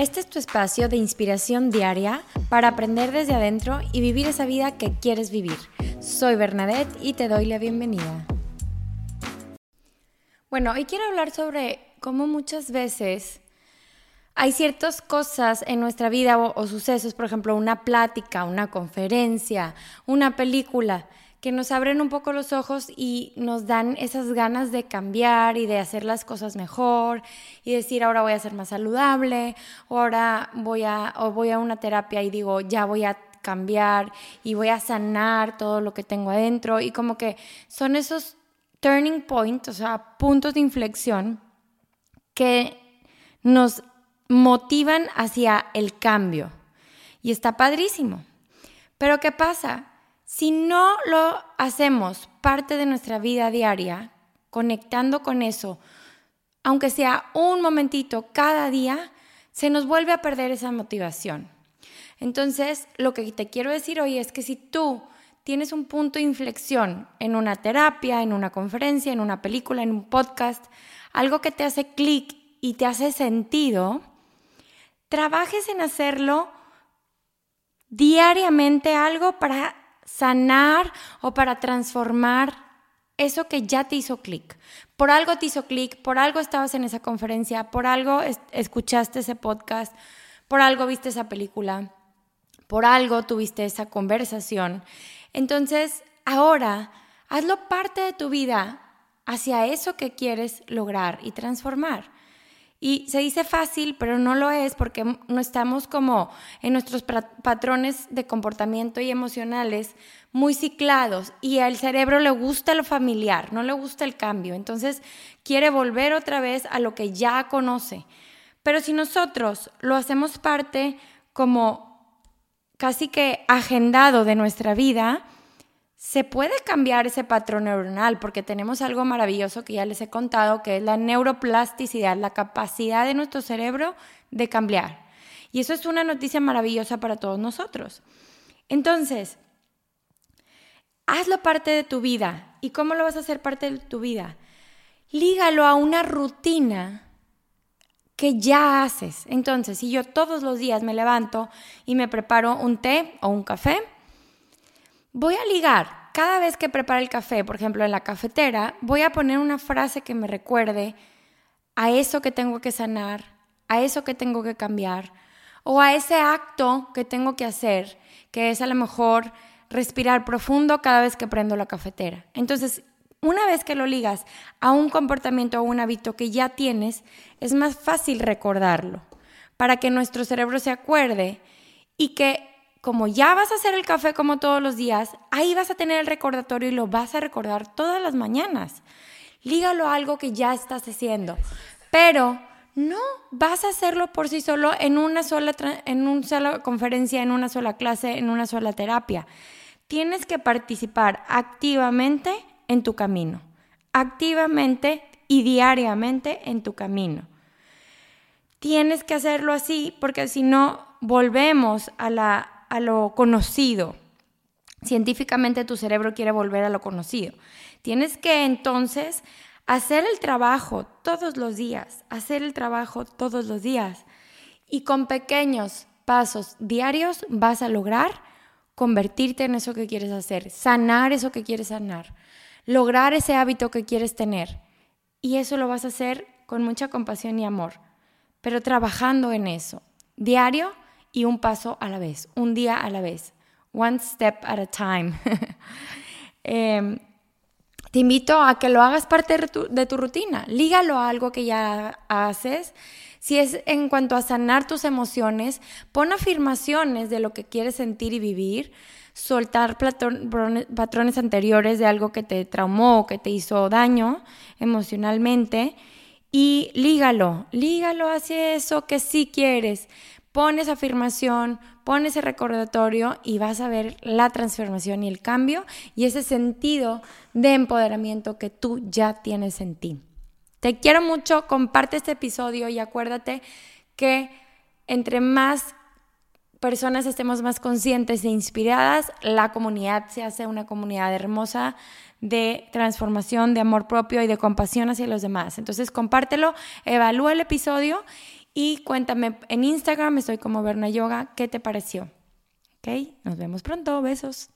Este es tu espacio de inspiración diaria para aprender desde adentro y vivir esa vida que quieres vivir. Soy Bernadette y te doy la bienvenida. Bueno, hoy quiero hablar sobre cómo muchas veces hay ciertas cosas en nuestra vida o, sucesos, por ejemplo, una plática, una conferencia, una película, que nos abren un poco los ojos y nos dan esas ganas de cambiar y de hacer las cosas mejor y decir ahora voy a ser más saludable o ahora voy a, voy a una terapia y digo ya voy a cambiar y voy a sanar todo lo que tengo adentro y como que son esos turning points, o sea, puntos de inflexión que nos motivan hacia el cambio. Y está padrísimo. Pero ¿qué pasa? Si no lo hacemos parte de nuestra vida diaria, conectando con eso, aunque sea un momentito cada día, se nos vuelve a perder esa motivación. Entonces, lo que te quiero decir hoy es que si tú tienes un punto de inflexión en una terapia, en una conferencia, en una película, en un podcast, algo que te hace clic y te hace sentido, trabajes en hacerlo diariamente algo para sanar o para transformar eso que ya te hizo clic. Por algo te hizo clic, por algo estabas en esa conferencia, por algo escuchaste ese podcast, por algo viste esa película, por algo tuviste esa conversación. Entonces, ahora, hazlo parte de tu vida hacia eso que quieres lograr y transformar. Y se dice fácil, pero no lo es porque no estamos como en nuestros patrones de comportamiento y emocionales muy ciclados y al cerebro le gusta lo familiar, no le gusta el cambio. Entonces quiere volver otra vez a lo que ya conoce. Pero si nosotros lo hacemos parte como casi que agendado de nuestra vida, se puede cambiar ese patrón neuronal porque tenemos algo maravilloso que ya les he contado, que es la neuroplasticidad, la capacidad de nuestro cerebro de cambiar. Y eso es una noticia maravillosa para todos nosotros. Entonces, hazlo parte de tu vida. ¿Y cómo lo vas a hacer parte de tu vida? Lígalo a una rutina que ya haces. Entonces, si yo todos los días me levanto y me preparo un té o un café, Voy a ligar cada vez que prepare el café, por ejemplo, en la cafetera, voy a poner una frase que me recuerde a eso que tengo que sanar, a eso que tengo que cambiar, o a ese acto que tengo que hacer, que es a lo mejor respirar profundo cada vez que prendo la cafetera. Entonces, una vez que lo ligas a un comportamiento o un hábito que ya tienes, es más fácil recordarlo, para que nuestro cerebro se acuerde y que como ya vas a hacer el café como todos los días, ahí vas a tener el recordatorio y lo vas a recordar todas las mañanas. Lígalo a algo que ya estás haciendo. Pero no vas a hacerlo por sí solo en una sola, en una sola conferencia, en una sola clase, en una sola terapia. Tienes que participar activamente en tu camino. Activamente y diariamente en tu camino. Tienes que hacerlo así porque si no volvemos a la a lo conocido. Científicamente tu cerebro quiere volver a lo conocido. Tienes que entonces hacer el trabajo todos los días, hacer el trabajo todos los días. Y con pequeños pasos diarios vas a lograr convertirte en eso que quieres hacer, sanar eso que quieres sanar, lograr ese hábito que quieres tener. Y eso lo vas a hacer con mucha compasión y amor, pero trabajando en eso, diario y un paso a la vez, un día a la vez, one step at a time. Em, te invito a que lo hagas parte de tu, de tu, rutina, lígalo a algo que ya haces. Si es en cuanto a sanar tus emociones, pon afirmaciones de lo que quieres sentir y vivir, soltar patrones anteriores de algo que te traumó o que te hizo daño emocionalmente y lígalo, lígalo hacia eso que sí quieres. Pon esa afirmación, pon ese recordatorio y vas a ver la transformación y el cambio y ese sentido de empoderamiento que tú ya tienes en ti. Te quiero mucho, comparte este episodio y acuérdate que entre más personas estemos más conscientes e inspiradas, la comunidad se hace una comunidad hermosa de transformación, de amor propio y de compasión hacia los demás. Entonces, compártelo, evalúa el episodio Y cuéntame en Instagram, estoy como Berna Yoga, ¿qué te pareció? ¿Ok? Nos vemos pronto, besos.